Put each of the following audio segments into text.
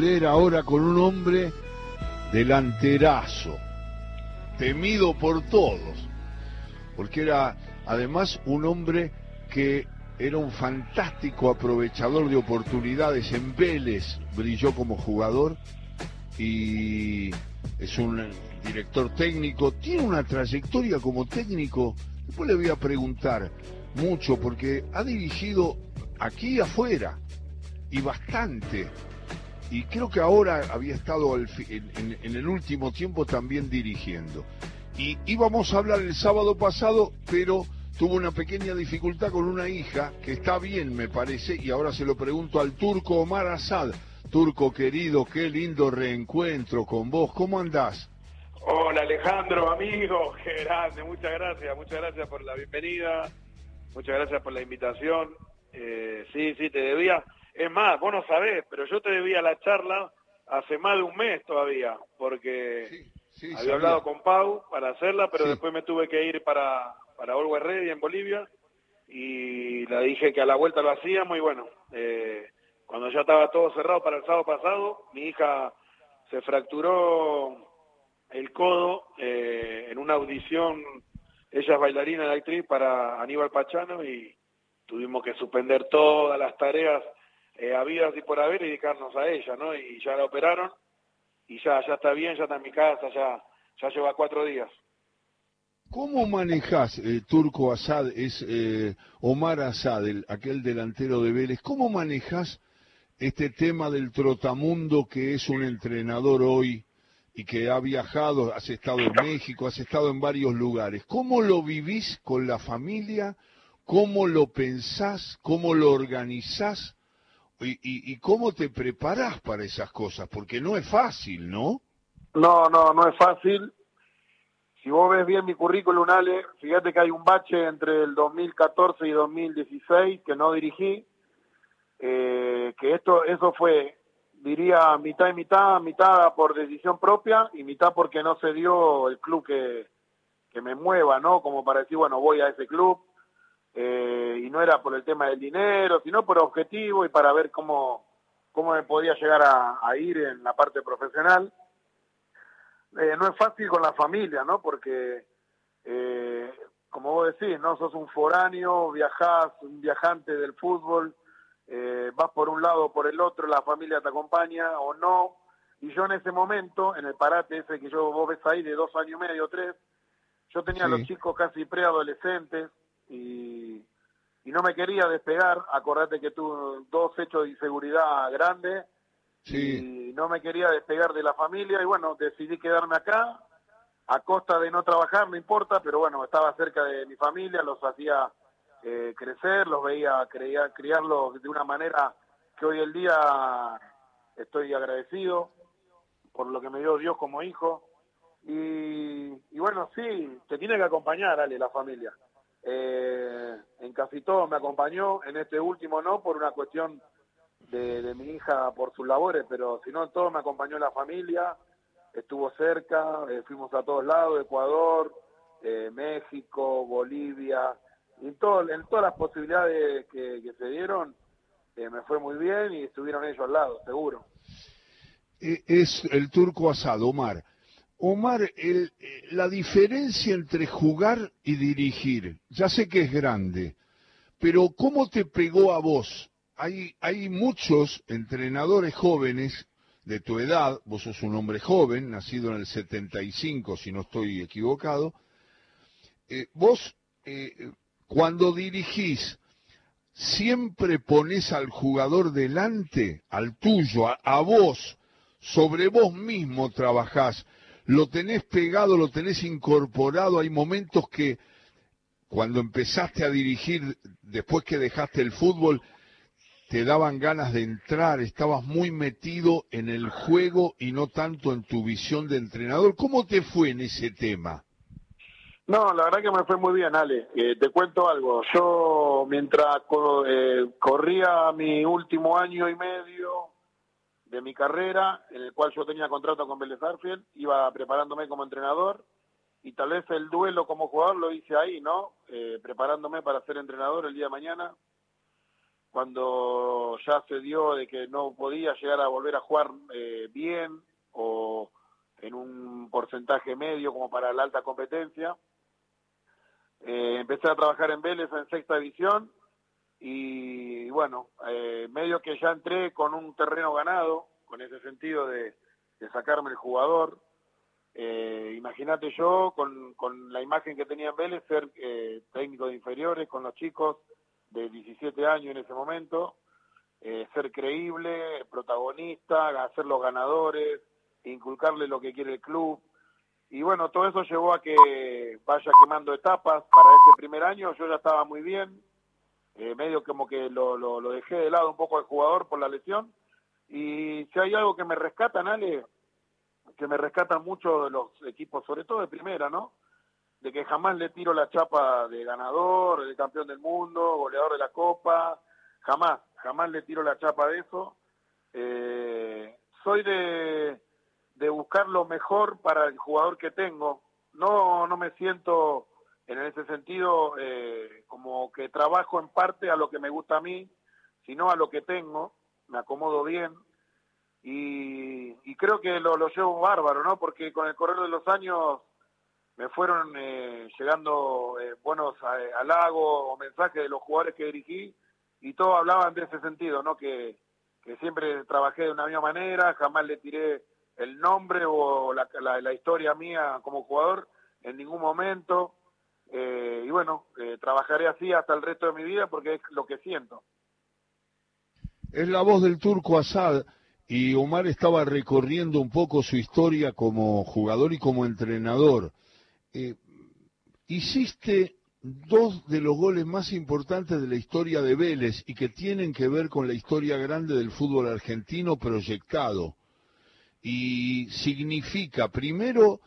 ahora con un hombre delanterazo, temido por todos, porque era además un hombre que era un fantástico aprovechador de oportunidades en Vélez, brilló como jugador y es un director técnico, tiene una trayectoria como técnico, después le voy a preguntar mucho porque ha dirigido aquí afuera y bastante. Y creo que ahora había estado en, en, el último tiempo también dirigiendo. Y íbamos a hablar el sábado pasado, pero tuvo una pequeña dificultad con una hija, que está bien me parece, y ahora se lo pregunto al turco Omar Asad. Turco querido, qué lindo reencuentro con vos, ¿cómo andás? Hola Alejandro, amigo, qué grande, muchas gracias, muchas gracias por la bienvenida, muchas gracias por la invitación. Eh, sí, sí, te debía, es más, vos no sabés, pero yo te debía la charla hace más de un mes todavía, porque había hablado con Pau para hacerla, pero después me tuve que ir para, para Always Ready en Bolivia y le dije que a la vuelta lo hacíamos y bueno, eh, cuando ya estaba todo cerrado para el sábado pasado, mi hija se fracturó el codo eh, en una audición, ella es bailarina de actriz para Aníbal Pachano y tuvimos que suspender todas las tareas eh, y por haber y dedicarnos a ella, ¿no? Y ya la operaron y ya, ya está bien, ya está en mi casa, ya, ya lleva cuatro días. ¿Cómo manejas, eh, Turco Asad, es eh, Omar Asad, el, aquel delantero de Vélez, cómo manejas este tema del trotamundo que es un entrenador hoy y que ha viajado, has estado en México, has estado en varios lugares? ¿Cómo lo vivís con la familia? ¿Cómo lo pensás? ¿Cómo lo organizás? Y, y cómo te preparás para esas cosas? Porque no es fácil, ¿no? No, no, no es fácil si vos ves bien mi currículum, Ale, fíjate que hay un bache entre el 2014 y 2016 que no dirigí, eh, que esto, eso fue, diría, mitad y mitad, mitad por decisión propia y mitad porque no se dio el club que, que me mueva, ¿no? Como para decir, bueno, voy a ese club, eh, y no era por el tema del dinero, sino por objetivo y para ver cómo, cómo me podía llegar a ir en la parte profesional. Eh, no es fácil con la familia, ¿no? Porque, eh, como vos decís, ¿no? Sos un foráneo, viajás, un viajante del fútbol, eh, vas por un lado o por el otro, la familia te acompaña o no. Y yo en ese momento, en el parate ese que yo vos ves ahí de dos años y medio, tres, yo tenía a los chicos casi preadolescentes y, y no me quería despegar. Acordate que tuve dos hechos de inseguridad grandes y no me quería despegar de la familia y bueno, decidí quedarme acá a costa de no trabajar, no importa, pero bueno, estaba cerca de mi familia, los hacía eh, crecer, los veía creía, criarlos de una manera que hoy el día estoy agradecido por lo que me dio Dios como hijo. Y, bueno, sí, te tiene que acompañar, Ale, la familia. Eh, en casi todo me acompañó, en este último no, por una cuestión de, mi hija por sus labores, pero si no, todo me acompañó la familia, estuvo cerca, eh, fuimos a todos lados, Ecuador, eh, México, Bolivia, en, en todas las posibilidades que, se dieron, me fue muy bien y estuvieron ellos al lado, seguro. Es el turco asado, Omar. Omar, el, la diferencia entre jugar y dirigir, ya sé que es grande, pero ¿cómo te pegó a vos hay, muchos entrenadores jóvenes de tu edad, vos sos un hombre joven, nacido en el 75, si no estoy equivocado, eh, vos eh, cuando dirigís, siempre pones al jugador delante, al tuyo, a, vos, sobre vos mismo trabajás, lo tenés pegado, lo tenés incorporado, hay momentos que cuando empezaste a dirigir, después que dejaste el fútbol, te daban ganas de entrar, estabas muy metido en el juego y no tanto en tu visión de entrenador. ¿Cómo te fue en ese tema? No, la verdad que me fue muy bien, Ale. Eh, te cuento algo. Yo, mientras eh, corría mi último año y medio de mi carrera, en el cual yo tenía contrato con Vélez Arfield, iba preparándome como entrenador y tal vez el duelo como jugador lo hice ahí, ¿no? Eh, preparándome para ser entrenador el día de mañana cuando ya se dio de que no podía llegar a volver a jugar eh, bien o en un porcentaje medio como para la alta competencia. Eh, empecé a trabajar en Vélez en sexta división y bueno, eh, medio que ya entré con un terreno ganado, con ese sentido de, sacarme el jugador. Eh, Imagínate yo, con, con, la imagen que tenía en Vélez, ser eh, técnico de inferiores con los chicos de 17 años en ese momento, eh, ser creíble, protagonista, hacer los ganadores, inculcarle lo que quiere el club. Y bueno, todo eso llevó a que vaya quemando etapas. Para ese primer año yo ya estaba muy bien, eh, medio como que lo, lo, dejé de lado un poco al jugador por la lesión. Y si hay algo que me rescatan, Ale, que me rescatan mucho de los equipos, sobre todo de primera, ¿no? De que jamás le tiro la chapa de ganador, de campeón del mundo, goleador de la Copa, jamás, jamás le tiro la chapa de eso. Eh, soy de, de buscar lo mejor para el jugador que tengo. No, no me siento en ese sentido eh, como que trabajo en parte a lo que me gusta a mí, sino a lo que tengo, me acomodo bien y, creo que lo, lo, llevo bárbaro, ¿no? Porque con el correr de los años me fueron eh, llegando eh, buenos halagos o mensajes de los jugadores que dirigí y todos hablaban de ese sentido, ¿no? Que, que siempre trabajé de una misma manera, jamás le tiré el nombre o la, la historia mía como jugador en ningún momento eh, y bueno, eh, trabajaré así hasta el resto de mi vida porque es lo que siento. Es la voz del turco Asad y Omar estaba recorriendo un poco su historia como jugador y como entrenador. Eh, hiciste dos de los goles más importantes de la historia de Vélez y que tienen que ver con la historia grande del fútbol argentino proyectado. Y significa, primero,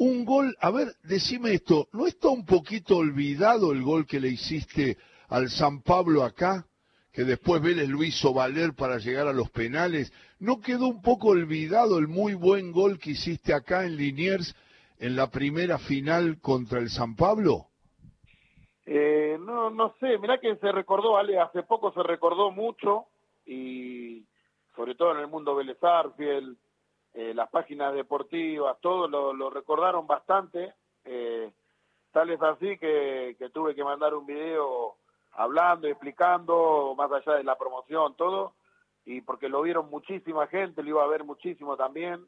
un gol, a ver, decime esto, ¿no está un poquito olvidado el gol que le hiciste al San Pablo acá? Que después Vélez lo hizo valer para llegar a los penales. ¿No quedó un poco olvidado el muy buen gol que hiciste acá en Liniers en la primera final contra el San Pablo? Eh, no, no sé, mirá que se recordó, Ale, hace poco se recordó mucho y sobre todo en el mundo Vélez Arfiel, eh, las páginas deportivas, todo lo, recordaron bastante. Eh, tal es así que, tuve que mandar un video hablando explicando, más allá de la promoción, todo, y porque lo vieron muchísima gente, lo iba a ver muchísimo también.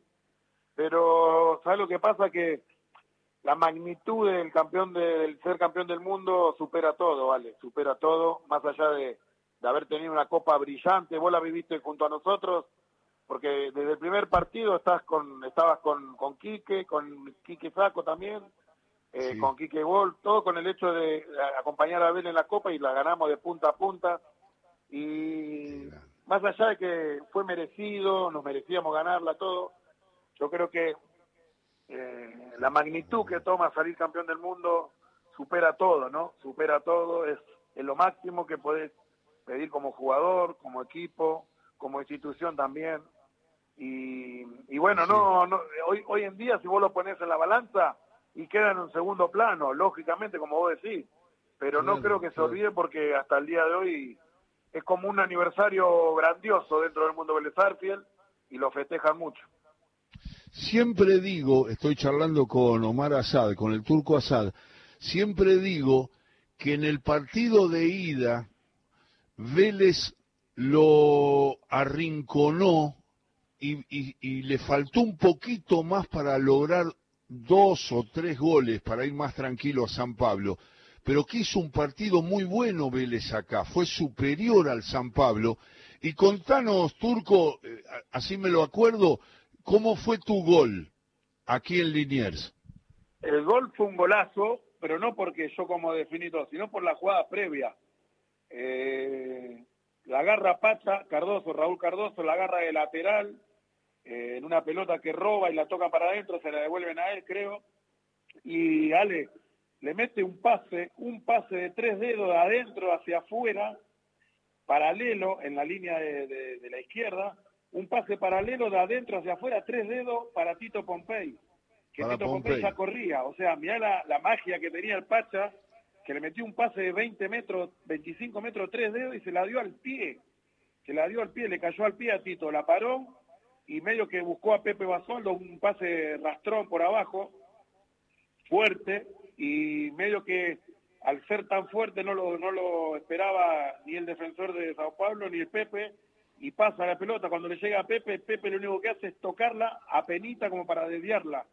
Pero, ¿sabes lo que pasa? Que la magnitud del campeón del ser campeón del mundo supera todo, ¿vale? Supera todo, más allá de, de haber tenido una copa brillante, vos la viviste junto a nosotros, porque desde el primer partido estás con, estabas con, con Quique, con Quique Saco también, eh, con Quique Gol, todo con el hecho de acompañar a Abel en la Copa y la ganamos de punta a punta. Y más allá de que fue merecido, nos merecíamos ganarla todo, yo creo que eh, la magnitud que toma salir campeón del mundo supera todo, ¿no? Supera todo, es, es lo máximo que podés pedir como jugador, como equipo, como institución también. Y, y bueno, no, no hoy, hoy en día si vos lo pones en la balanza y queda en un segundo plano, lógicamente, como vos decís, pero no creo que se olvide porque hasta el día de hoy es como un aniversario grandioso dentro del mundo Vélez y lo festejan mucho. Siempre digo, estoy charlando con Omar Asad, con el turco Asad, siempre digo que en el partido de ida Vélez lo arrinconó y, le faltó un poquito más para lograr dos o tres goles para ir más tranquilo a San Pablo, pero que hizo un partido muy bueno Vélez acá, fue superior al San Pablo. Y contanos, Turco, eh, así me lo acuerdo, ¿cómo fue tu gol aquí en Liniers? El gol fue un golazo, pero no porque yo como definí todo, sino por la jugada previa. Eh, la agarra Pacha, Cardoso, Raúl Cardoso, la agarra de lateral, eh, en una pelota que roba y la toca para adentro, se la devuelven a él, creo. Y Ale le mete un pase, un pase de tres dedos de adentro hacia afuera, paralelo en la línea de, la izquierda, un pase paralelo de adentro hacia afuera, tres dedos para Tito Pompey, que Tito Pompey. ya corría. O sea, mirá la, la magia que tenía el Pacha que le metió un pase de 20 metros, 25 metros, tres dedos y se la dio al pie. Se la dio al pie, le cayó al pie a Tito, la paró y medio que buscó a Pepe Basoldo un pase rastrón por abajo, fuerte, y medio que al ser tan fuerte no lo, no lo esperaba ni el defensor de Sao Paulo ni el Pepe, y pasa la pelota. Cuando le llega a Pepe, Pepe lo único que hace es tocarla a penita como para desviarla.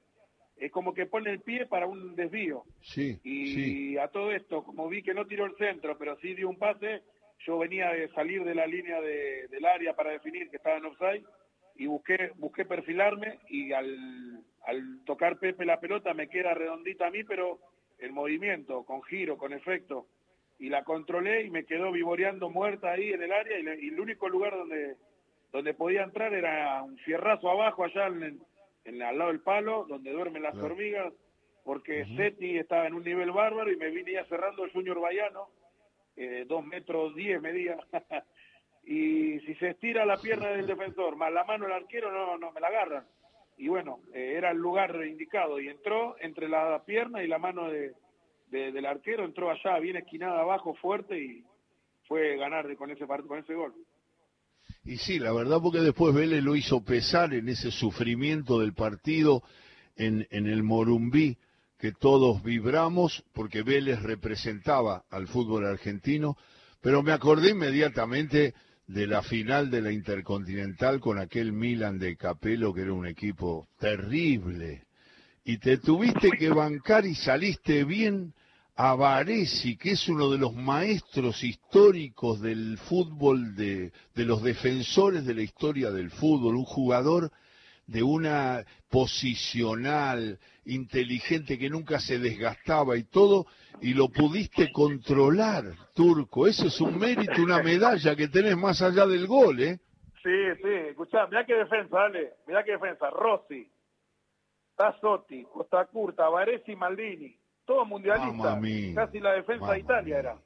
Es como que pone el pie para un desvío. Sí, y a todo esto, como vi que no tiró el centro, pero sí dio un pase, yo venía de salir de la línea del área para definir que estaba en offside y busqué, busqué perfilarme y al, al tocar Pepe la pelota me queda redondita a mí, pero el movimiento, con giro, con efecto, y la controlé y me quedó vivoreando muerta ahí en el área y, el único lugar donde, donde podía entrar era un fierrazo abajo allá en, en, al lado del palo, donde duermen las hormigas, porque Seti estaba en un nivel bárbaro y me vine cerrando el Junior Bayano, eh, dos metros diez medía, y si se estira la pierna del defensor más la mano del arquero, no, no me la agarran. Y bueno, eh, era el lugar indicado y entró entre la pierna y la mano de, del arquero, entró allá bien esquinada abajo, fuerte y fue ganar con ese, con ese gol. Y sí, la verdad porque después Vélez lo hizo pesar en ese sufrimiento del partido en, en el Morumbí, que todos vibramos porque Vélez representaba al fútbol argentino, pero me acordé inmediatamente de la final de la Intercontinental con aquel Milan de Capello, que era un equipo terrible. Y te tuviste que bancar y saliste bien a Varesi, que es uno de los maestros históricos del fútbol, de, de los defensores de la historia del fútbol, un jugador de una posicional, inteligente, que nunca se desgastaba y todo, y lo pudiste controlar, Turco. Eso es un mérito, una medalla que tenés más allá del gol, ¿eh? Sí, sí, escuchá, mirá qué defensa, dale, mirá qué defensa. Rossi, Tassotti, Costa Curta, Varesi, Maldini todo mundialista. Casi la defensa de Italia era.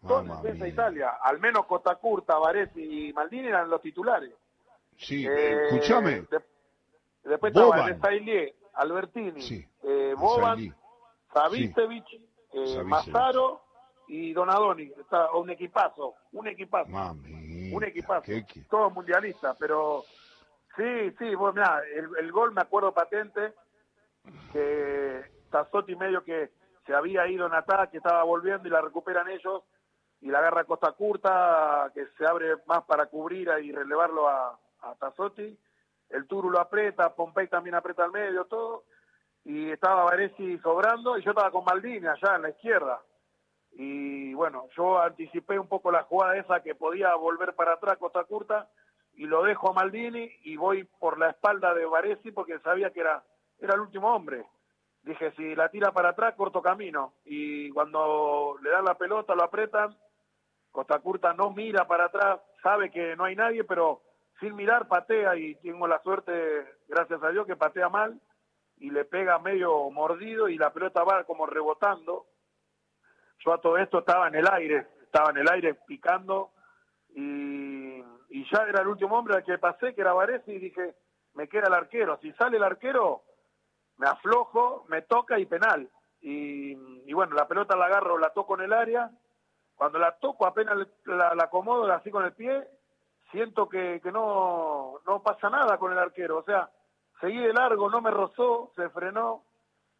Toda la defensa de Italia. Al menos Costa Curta, Varesi y Maldini eran los titulares. Sí, eh, escúchame. después estaba Albertini, eh, Boban, Savicevic, eh, y Donadoni. Está un equipazo, un equipazo. un equipazo. Todos mundialistas, pero sí, sí, bueno, mirá, el, el gol me acuerdo patente que Tassotti medio que se había ido en ataque, estaba volviendo y la recuperan ellos y la agarra Costa Curta, que se abre más para cubrir y relevarlo a, a Tassotti. El Turu lo aprieta, Pompey también aprieta al medio, todo. Y estaba Varesi sobrando y yo estaba con Maldini allá en la izquierda. Y bueno, yo anticipé un poco la jugada esa que podía volver para atrás Costa Curta y lo dejo a Maldini y voy por la espalda de Varesi porque sabía que era, era el último hombre dije, si la tira para atrás, corto camino. Y cuando le dan la pelota, lo apretan, Costa Curta no mira para atrás, sabe que no hay nadie, pero sin mirar patea y tengo la suerte, gracias a Dios, que patea mal y le pega medio mordido y la pelota va como rebotando. Yo a todo esto estaba en el aire, estaba en el aire picando y, ya era el último hombre al que pasé, que era Varese, y dije, me queda el arquero. Si sale el arquero, me aflojo, me toca y penal. Y, bueno, la pelota la agarro, la toco en el área. Cuando la toco, apenas la, acomodo así con el pie, siento que, que no, no pasa nada con el arquero. O sea, seguí de largo, no me rozó, se frenó.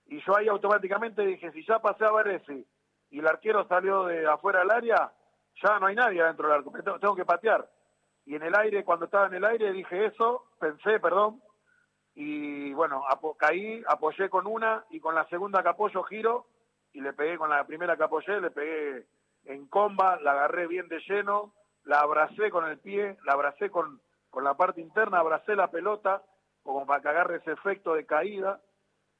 Y yo ahí automáticamente dije, si ya pasé a ver ese y el arquero salió de afuera del área, ya no hay nadie adentro del arco, tengo que patear. Y en el aire, cuando estaba en el aire, dije eso, pensé, perdón, y bueno, caí, apoyé con una y con la segunda que apoyo giro y le pegué con la primera que apoyé, le pegué en comba, la agarré bien de lleno, la abracé con el pie, la abracé con, con la parte interna, abracé la pelota como para que agarre ese efecto de caída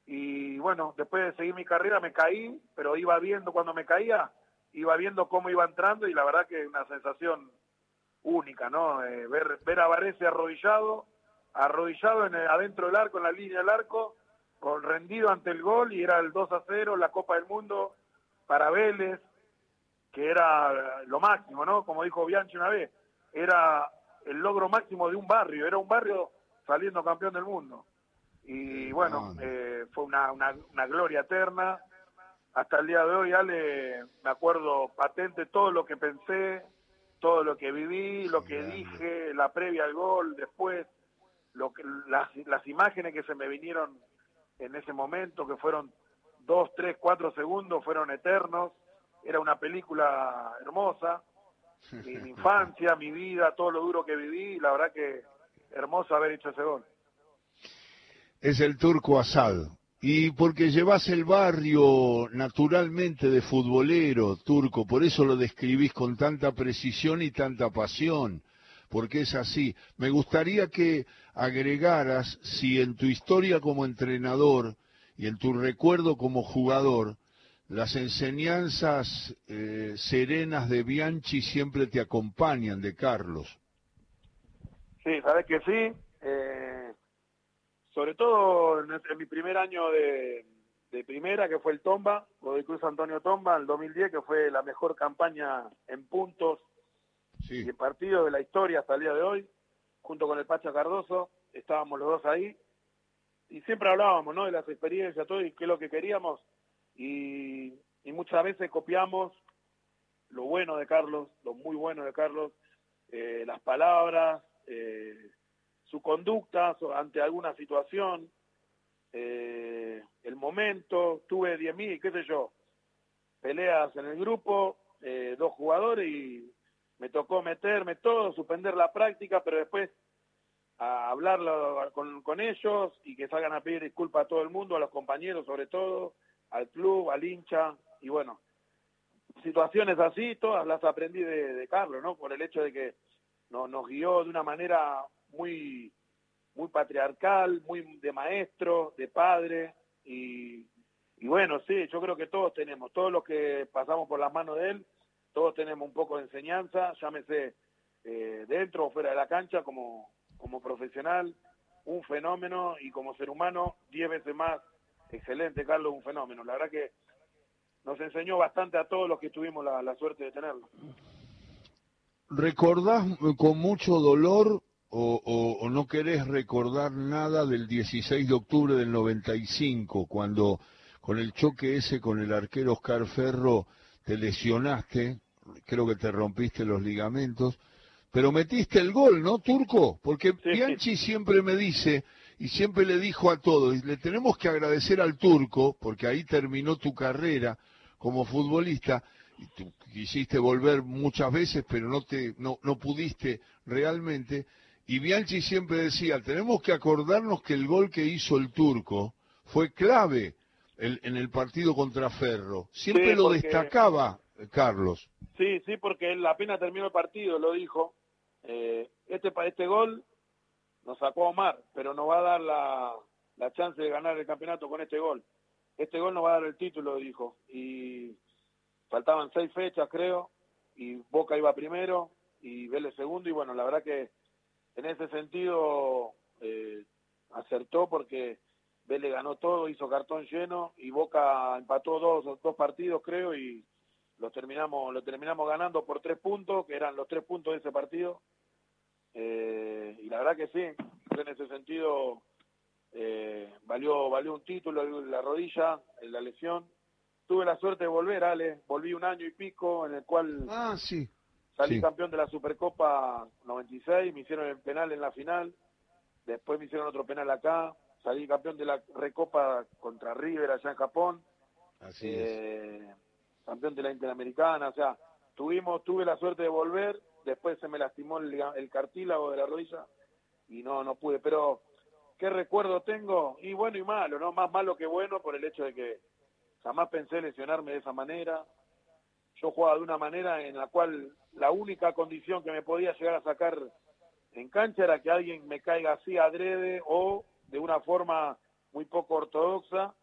y bueno, después de seguir mi carrera me caí, pero iba viendo cuando me caía, iba viendo cómo iba entrando y la verdad que una sensación única, ¿no? Eh, ver, ver a Varese arrodillado, arrodillado en adentro del arco, en la línea del arco, con rendido ante el gol y era el 2 a 0, la Copa del Mundo para Vélez, que era lo máximo, ¿no? Como dijo Bianchi una vez, era el logro máximo de un barrio, era un barrio saliendo campeón del mundo. Y bueno, eh, fue una, una, gloria eterna hasta el día de hoy, Ale, me acuerdo patente todo lo que pensé, todo lo que viví, lo que dije, la previa al gol, después, lo que, las, las imágenes que se me vinieron en ese momento, que fueron dos, tres, cuatro segundos, fueron eternos. Era una película hermosa. Mi, mi infancia, mi vida, todo lo duro que viví, la verdad que hermoso haber hecho ese gol. Es el turco Asad, y porque llevas el barrio naturalmente de futbolero turco, por eso lo describís con tanta precisión y tanta pasión, porque es así. Me gustaría que agregaras si en tu historia como entrenador y en tu recuerdo como jugador, las enseñanzas eh, serenas de Bianchi siempre te acompañan, de Carlos. Sí, sabes que sí. Eh sobre todo en, mi primer año de, primera, que fue el Tomba, de Cruz Antonio Tomba, el 2010, que fue la mejor campaña en puntos y en partidos de la historia hasta el día de hoy, junto con el Pacha Cardoso, estábamos los dos ahí, y siempre hablábamos, ¿no?, de las experiencias, todo, y qué es lo que queríamos, y, muchas veces copiamos lo bueno de Carlos, lo muy bueno de Carlos, eh, las palabras, eh, su conducta ante alguna situación, eh, el momento, tuve 10.000, qué sé yo, peleas en el grupo, dos jugadores y me tocó meterme todo, suspender la práctica, pero después a hablarlo con, con ellos y que salgan a pedir disculpas a todo el mundo, a los compañeros sobre todo, al club, al hincha, y bueno, situaciones así, todas las aprendí de, Carlos, ¿no? Por el hecho de que nos, nos guió de una manera muy, muy patriarcal, muy de maestro, de padre, y, bueno, sí, yo creo que todos tenemos, todos los que pasamos por las manos de él, todos tenemos un poco de enseñanza, llámese eh, dentro o fuera de la cancha, como, como profesional, un fenómeno, y como ser humano, diez veces más excelente, Carlos, un fenómeno. La verdad que nos enseñó bastante a todos los que tuvimos la, la suerte de tenerlo. ¿Recordás con mucho dolor o, no querés recordar nada del 16 de octubre del 95, cuando con el choque ese con el arquero Oscar Ferro te lesionaste, creo que te rompiste los ligamentos, pero metiste el gol, ¿no, Turco? Porque Bianchi siempre me dice, y siempre le dijo a todos, y le tenemos que agradecer al Turco, porque ahí terminó tu carrera como futbolista, y tú quisiste volver muchas veces, pero no, te, no, no pudiste realmente, y Bianchi siempre decía, tenemos que acordarnos que el gol que hizo el turco fue clave en el partido contra Ferro. Siempre lo destacaba Carlos. Sí, sí, porque él apenas terminó el partido, lo dijo. Eh, este, este gol nos sacó Omar, pero nos va a dar la, la chance de ganar el campeonato con este gol. Este gol nos va a dar el título, dijo. Y faltaban seis fechas, creo, y Boca iba primero y Vélez segundo, y bueno, la verdad que en ese sentido eh, acertó porque Vélez ganó todo, hizo cartón lleno y Boca empató dos, dos partidos creo y lo terminamos, lo terminamos ganando por tres puntos, que eran los tres puntos de ese partido. Eh, y la verdad que sí, en ese sentido eh, valió, valió un título la rodilla, la lesión. Tuve la suerte de volver, Ale, volví un año y pico en el cual ah, sí. Salí campeón de la Supercopa 96, me hicieron el penal en la final, después me hicieron otro penal acá, salí campeón de la Recopa contra River allá en Japón, Así eh, campeón de la Interamericana, o sea, tuvimos, tuve la suerte de volver, después se me lastimó el, cartílago de la rodilla y no, no pude, pero ¿qué recuerdo tengo? Y bueno y malo, ¿no? Más malo que bueno por el hecho de que jamás pensé lesionarme de esa manera, yo jugaba de una manera en la cual la única condición que me podía llegar a sacar en cancha era que alguien me caiga así adrede o de una forma muy poco ortodoxa,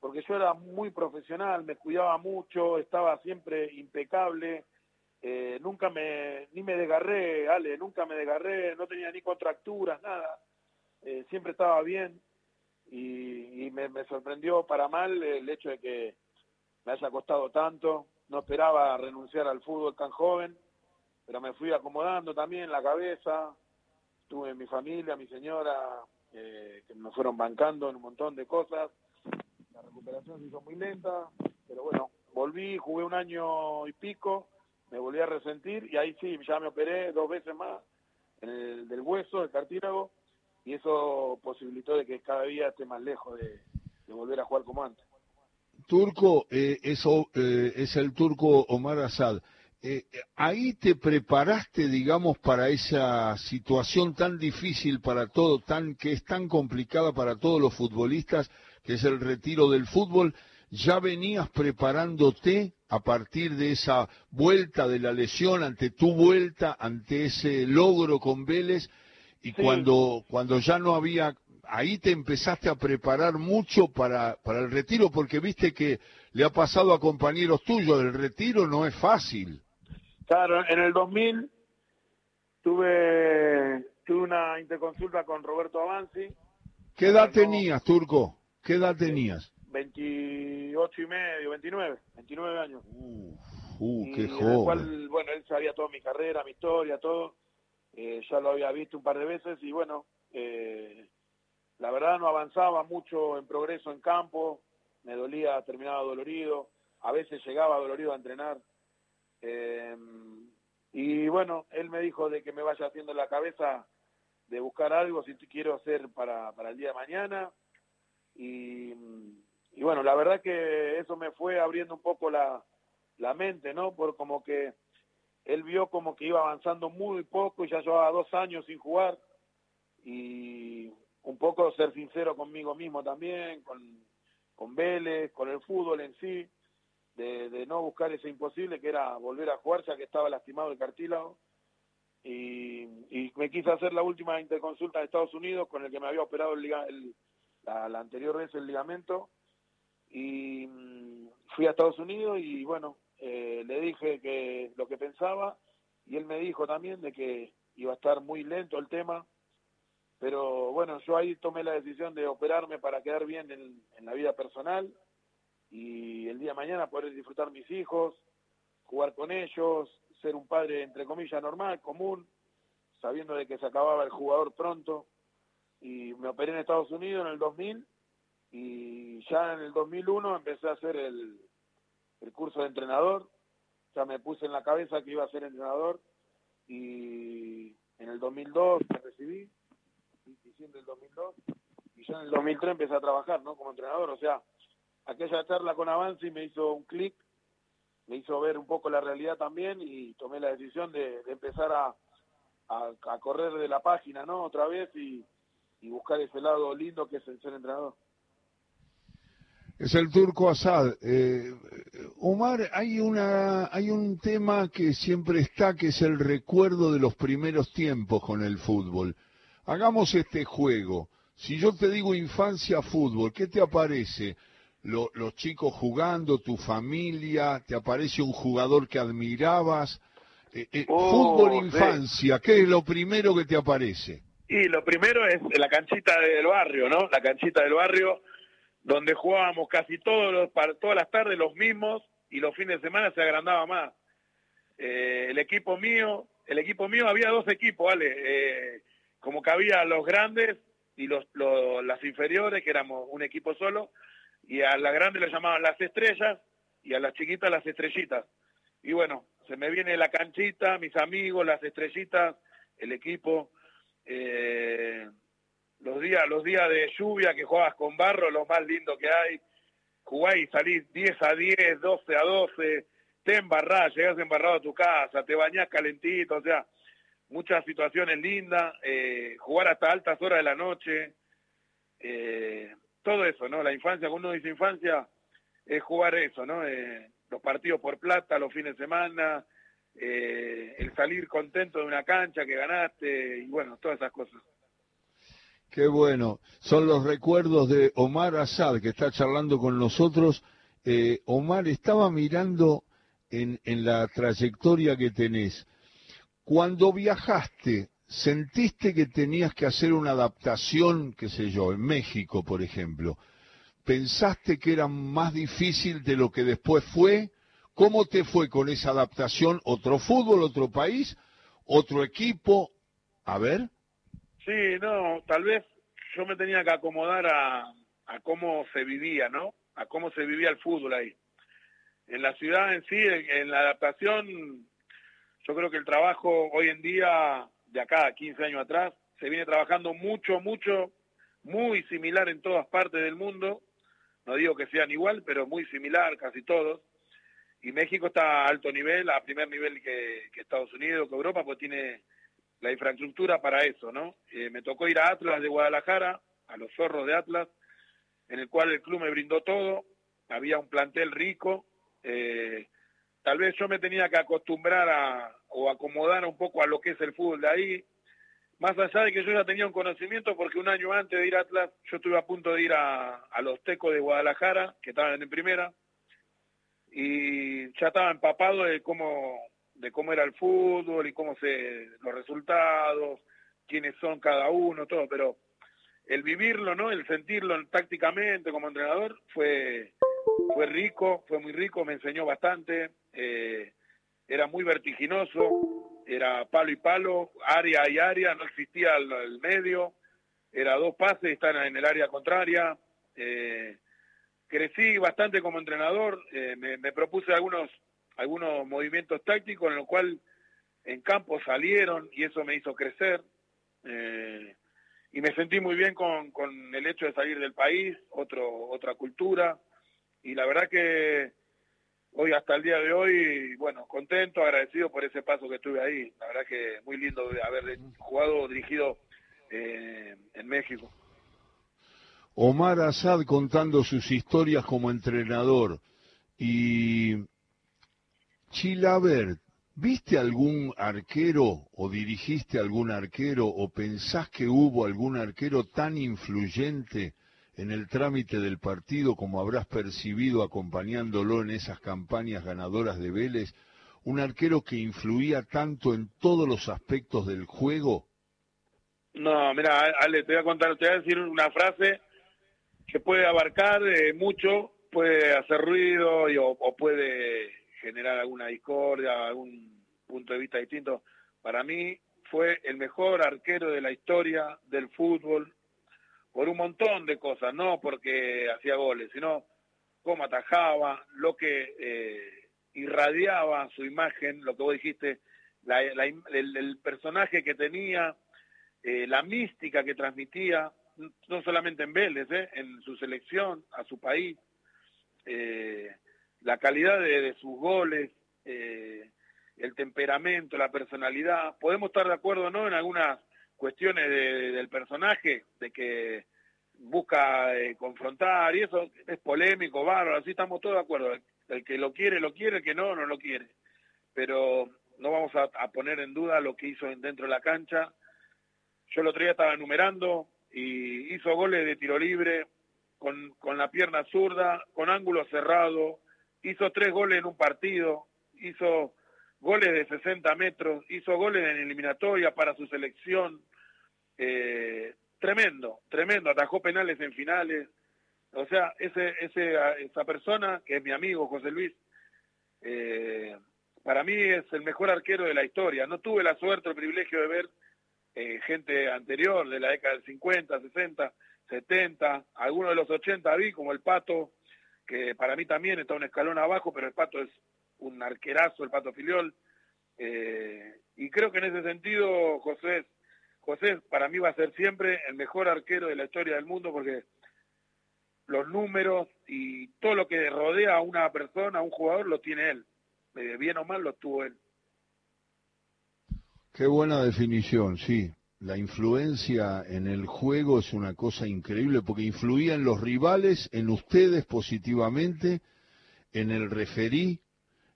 porque yo era muy profesional, me cuidaba mucho, estaba siempre impecable, eh, nunca me, ni me desgarré, Ale, nunca me desgarré, no tenía ni contracturas, nada, eh, siempre estaba bien y, me, sorprendió para mal el hecho de que me haya costado tanto, no esperaba renunciar al fútbol tan joven, pero me fui acomodando también la cabeza, tuve mi familia, mi señora, eh, que me fueron bancando en un montón de cosas, la recuperación se hizo muy lenta, pero bueno, volví, jugué un año y pico, me volví a resentir y ahí sí, ya me operé dos veces más el del hueso, del cartílago, y eso posibilitó de que cada día esté más lejos de, volver a jugar como antes. Turco, eh, eso eh, es el turco Omar Asad. Eh, ahí te preparaste, digamos, para esa situación tan difícil para todo, tan que es tan complicada para todos los futbolistas, que es el retiro del fútbol. ¿Ya venías preparándote a partir de esa vuelta de la lesión, ante tu vuelta, ante ese logro con Vélez? Y cuando, cuando ya no había, ahí te empezaste a preparar mucho para, para el retiro, porque viste que le ha pasado a compañeros tuyos, el retiro no es fácil. Claro, en el 2000 tuve, tuve una interconsulta con Roberto Avanzi. ¿Qué edad tenías, Turco? ¿Qué edad tenías? 28 y medio, 29, 29 años. Uh, qué joven. bueno, él sabía toda mi carrera, mi historia, todo. Eh, ya lo había visto un par de veces y bueno, eh, la verdad no avanzaba mucho en progreso en campo, me dolía, terminaba dolorido, a veces llegaba dolorido a entrenar. Eh, y bueno, él me dijo de que me vaya haciendo la cabeza de buscar algo si quiero hacer para, para el día de mañana. Y, y, bueno, la verdad que eso me fue abriendo un poco la, la mente, ¿no? Por como que él vio como que iba avanzando muy poco y ya llevaba dos años sin jugar. Y un poco ser sincero conmigo mismo también, con, con Vélez, con el fútbol en sí de, no buscar ese imposible que era volver a jugar ya que estaba lastimado el cartílago y, me quise hacer la última interconsulta de Estados Unidos con el que me había operado el, la, anterior vez el ligamento y mm, fui a Estados Unidos y bueno eh, le dije que lo que pensaba y él me dijo también de que iba a estar muy lento el tema pero bueno yo ahí tomé la decisión de operarme para quedar bien en la vida personal y el día de mañana poder disfrutar mis hijos, jugar con ellos, ser un padre entre comillas normal, común, sabiendo de que se acababa el jugador pronto. Y me operé en Estados Unidos en el 2000 y ya en el 2001 empecé a hacer el, el curso de entrenador. Ya me puse en la cabeza que iba a ser entrenador y en el 2002 me recibí, diciembre del 2002, y ya en el 2003 empecé a trabajar, ¿no? Como entrenador, o sea, aquella charla con Avanzi me hizo un clic, me hizo ver un poco la realidad también y tomé la decisión de, empezar a, a, correr de la página, ¿no? Otra vez y, buscar ese lado lindo que es el ser entrenador. Es el turco Asad. Eh, Omar, hay, una, hay un tema que siempre está, que es el recuerdo de los primeros tiempos con el fútbol. Hagamos este juego. Si yo te digo infancia fútbol, ¿qué te aparece? los chicos jugando, tu familia, te aparece un jugador que admirabas. Eh, eh, oh, fútbol infancia, ¿qué es lo primero que te aparece? Y lo primero es la canchita del barrio, ¿no? La canchita del barrio donde jugábamos casi todos los, todas las tardes los mismos y los fines de semana se agrandaba más. Eh, el equipo mío, el equipo mío había dos equipos, ¿vale? como que había los grandes y los, las inferiores, que éramos un equipo solo, y a la grande le llamaban las estrellas y a las chiquitas las estrellitas. Y bueno, se me viene la canchita, mis amigos, las estrellitas, el equipo, eh, los días, los días de lluvia que jugabas con barro, lo más lindo que hay, jugás y salís 10 a 10, 12 a 12, te embarrás, llegás embarrado a tu casa, te bañás calentito, o sea, muchas situaciones lindas, eh, jugar hasta altas horas de la noche, eh, todo eso, ¿no? La infancia, cuando uno dice infancia, es jugar eso, ¿no? Eh, los partidos por plata, los fines de semana, eh, el salir contento de una cancha que ganaste y bueno, todas esas cosas. Qué bueno. Son los recuerdos de Omar Asad que está charlando con nosotros. Eh, Omar, estaba mirando en, en la trayectoria que tenés. Cuando viajaste ¿Sentiste que tenías que hacer una adaptación, qué sé yo, en México, por ejemplo? ¿Pensaste que era más difícil de lo que después fue? ¿Cómo te fue con esa adaptación? ¿Otro fútbol, otro país, otro equipo? A ver. Sí, no, tal vez yo me tenía que acomodar a, a cómo se vivía, ¿no? A cómo se vivía el fútbol ahí. en la ciudad en sí, en, la adaptación, yo creo que el trabajo hoy en día, de acá a 15 años atrás, se viene trabajando mucho, mucho, muy similar en todas partes del mundo. No digo que sean igual, pero muy similar, casi todos. Y México está a alto nivel, a primer nivel que, Estados Unidos, que Europa, pues tiene la infraestructura para eso, ¿no? Eh, me tocó ir a Atlas de Guadalajara, a los zorros de Atlas, en el cual el club me brindó todo, había un plantel rico, eh, tal vez yo me tenía que acostumbrar a, o acomodar un poco a lo que es el fútbol de ahí, más allá de que yo ya tenía un conocimiento, porque un año antes de ir a Atlas, yo estuve a punto de ir a, a los Tecos de Guadalajara, que estaban en primera, y ya estaba empapado de cómo, de cómo era el fútbol y cómo se, los resultados, quiénes son cada uno, todo, pero el vivirlo, ¿no? El sentirlo tácticamente como entrenador fue, fue rico, fue muy rico, me enseñó bastante, eh, era muy vertiginoso, era palo y palo, área y área, no existía el, medio, era dos pases, están en el área contraria, eh, crecí bastante como entrenador, eh, me, propuse algunos, algunos movimientos tácticos en los cuales en campo salieron y eso me hizo crecer. Eh, y me sentí muy bien con, con el hecho de salir del país, otro, otra cultura, y la verdad que hoy hasta el día de hoy, bueno, contento, agradecido por ese paso que estuve ahí, la verdad que muy lindo de haber jugado, dirigido eh, en México. Omar Asad contando sus historias como entrenador y Chilabert ¿Viste algún arquero o dirigiste algún arquero o pensás que hubo algún arquero tan influyente en el trámite del partido como habrás percibido acompañándolo en esas campañas ganadoras de Vélez? ¿Un arquero que influía tanto en todos los aspectos del juego? No, mira, Ale, te voy a contar, te voy a decir una frase que puede abarcar eh, mucho, puede hacer ruido o puede generar alguna discordia, algún punto de vista distinto. Para mí fue el mejor arquero de la historia del fútbol por un montón de cosas, no porque hacía goles, sino cómo atajaba, lo que eh, irradiaba su imagen, lo que vos dijiste, el, personaje que tenía, eh, la mística que transmitía, no solamente en Vélez, eh, en su selección, a su país. Eh, la calidad de, sus goles, eh, el temperamento, la personalidad. Podemos estar de acuerdo no en algunas cuestiones del personaje, de que busca eh, confrontar y eso es polémico, bárbaro, así estamos todos de acuerdo. El, que lo quiere, lo quiere, el que no, no lo quiere. Pero no vamos a, poner en duda lo que hizo dentro de la cancha. Yo el otro día estaba enumerando y hizo goles de tiro libre con, con la pierna zurda, con ángulo cerrado, hizo tres goles en un partido, hizo goles de 60 metros, hizo goles en eliminatoria para su selección, eh, tremendo, tremendo, atajó penales en finales, o sea, ese, ese, esa persona, que es mi amigo José Luis, eh, para mí es el mejor arquero de la historia. No tuve la suerte, el privilegio de ver eh, gente anterior, de la década del 50, 60, 70, algunos de los 80 vi, como el Pato, que para mí también está un escalón abajo, pero el Pato es un arquerazo, el Pato Filiol. Eh, y creo que en ese sentido, José, José para mí va a ser siempre el mejor arquero de la historia del mundo porque los números y todo lo que rodea a una persona, a un jugador, lo tiene él. Eh, bien o mal lo tuvo él. Qué buena definición, sí la influencia en el juego es una cosa increíble porque influía en los rivales, en ustedes positivamente, en el referí,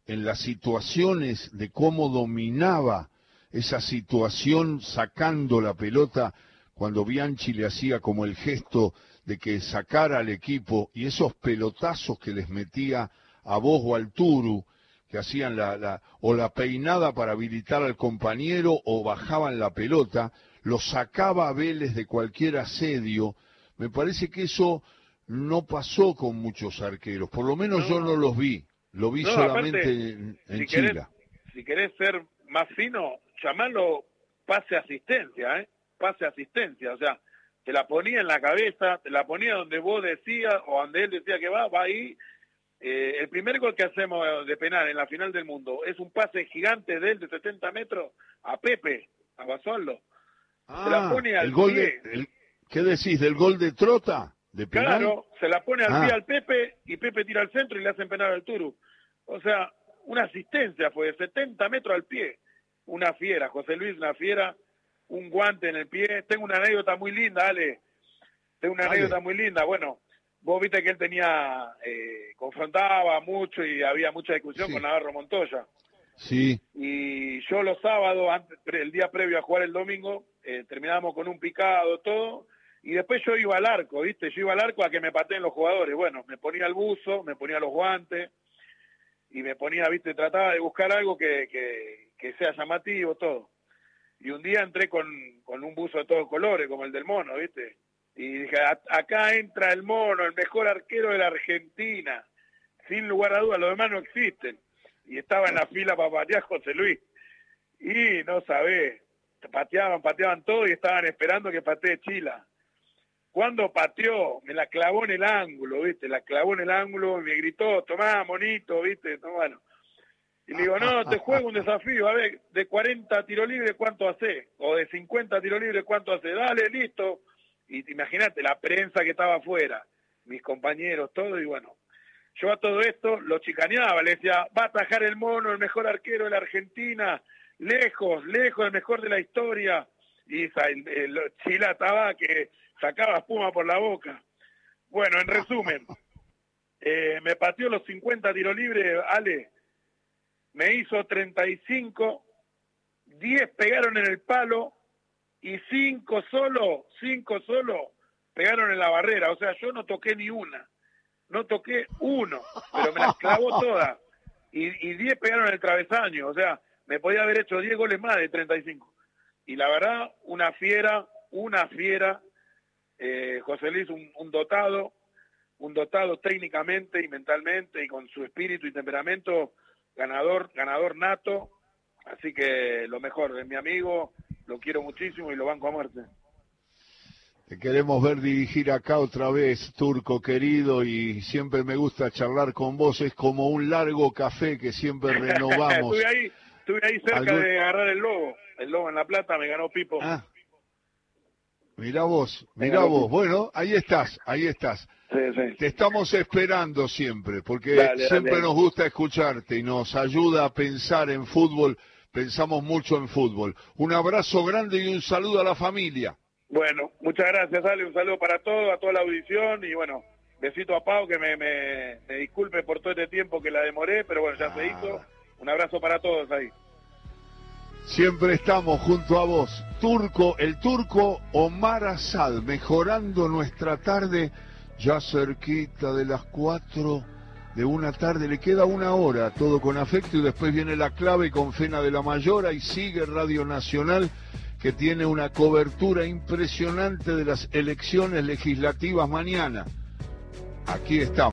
en las situaciones de cómo dominaba esa situación sacando la pelota cuando Bianchi le hacía como el gesto de que sacara al equipo y esos pelotazos que les metía a vos o al Turu, que hacían la, o la peinada para habilitar al compañero o bajaban la pelota, lo sacaba a Vélez de cualquier asedio. Me parece que eso no pasó con muchos arqueros, por lo menos yo no los vi, lo vi solamente en, si Chile. Querés, si querés ser más fino, llamalo pase asistencia, ¿eh? Pase asistencia, o sea, te la ponía en la cabeza, te la ponía donde vos decías o donde él decía que va, va ahí Eh, el primer gol que hacemos de penal en la final del mundo es un pase gigante de él de 70 metros a Pepe, a Basualdo. Se la ah, pone al el gol pie. De, ¿Qué decís? ¿Del gol de Trota? ¿De penal? Claro, se la pone al ah. pie al Pepe y Pepe tira al centro y le hacen penal al Turu. O sea, una asistencia fue de 70 metros al pie. Una fiera, José Luis, una fiera, un guante en el pie. Tengo una anécdota muy linda, Ale. Tengo una anécdota muy linda. Bueno, vos viste que él tenía, eh, confrontaba mucho y había mucha discusión con Navarro Montoya. Sí. Y yo los sábados, antes, el día previo a jugar el domingo, eh, terminábamos con un picado, todo, y después yo iba al arco, ¿viste? Yo iba al arco a que me pateen los jugadores. Bueno, me ponía el buzo, me ponía los guantes, y me ponía, ¿viste? Trataba de buscar algo que, que, que sea llamativo, todo. Y un día entré con, con un buzo de todos colores, como el del mono, ¿viste? Y dije, acá entra el mono, el mejor arquero de la Argentina. Sin lugar a dudas, los demás no existen. Y estaba en la fila para patear José Luis. Y no sabés, pateaban, pateaban todo y estaban esperando que patee Chila. Cuando pateó, me la clavó en el ángulo, ¿viste? La clavó en el ángulo y me gritó, tomá, monito, ¿viste? No, bueno. Y le digo, no, te juego un desafío, a ver, de 40 tiro libres, ¿cuánto hace? O de 50 tiro libres, ¿cuánto hace? Dale, listo y imagínate la prensa que estaba afuera, mis compañeros, todo, y bueno, yo a todo esto lo chicaneaba, le decía, va a atajar el mono, el mejor arquero de la Argentina, lejos, lejos, el mejor de la historia, y el, el, Chila estaba que sacaba espuma por la boca. Bueno, en resumen, eh, me pateó los 50 tiros libres, Ale, me hizo 35, 10 pegaron en el palo, y cinco solo, cinco solo pegaron en la barrera. O sea, yo no toqué ni una. No toqué uno, pero me las clavó todas. Y, y diez pegaron en el travesaño. O sea, me podía haber hecho diez goles más de 35. Y la verdad, una fiera, una fiera. Eh, José Luis, un, un dotado, un dotado técnicamente y mentalmente y con su espíritu y temperamento, ganador, ganador nato. Así que lo mejor de mi amigo, lo quiero muchísimo y lo banco a muerte. Te queremos ver dirigir acá otra vez, Turco querido, y siempre me gusta charlar con vos. Es como un largo café que siempre renovamos. estuve, ahí, estuve ahí cerca de agarrar el lobo. El lobo en La Plata me ganó Pipo. Ah. Mirá vos, mirá vos. Bueno, ahí estás, ahí estás. Sí, sí. Te estamos esperando siempre, porque siempre nos gusta escucharte y nos ayuda a pensar en fútbol pensamos mucho en fútbol. Un abrazo grande y un saludo a la familia. Bueno, muchas gracias, Ale. Un saludo para todos, a toda la audición y bueno, besito a Pau que me, me, disculpe por todo este tiempo que la demoré, pero bueno, ya se ah. hizo. Un abrazo para todos ahí. Siempre estamos junto a vos. Turco, el turco Omar Asad, mejorando nuestra tarde ya cerquita de las cuatro de una tarde, le queda una hora, todo con afecto y después viene la clave con Fena de la Mayora y sigue Radio Nacional que tiene una cobertura impresionante de las elecciones legislativas mañana. Aquí estamos.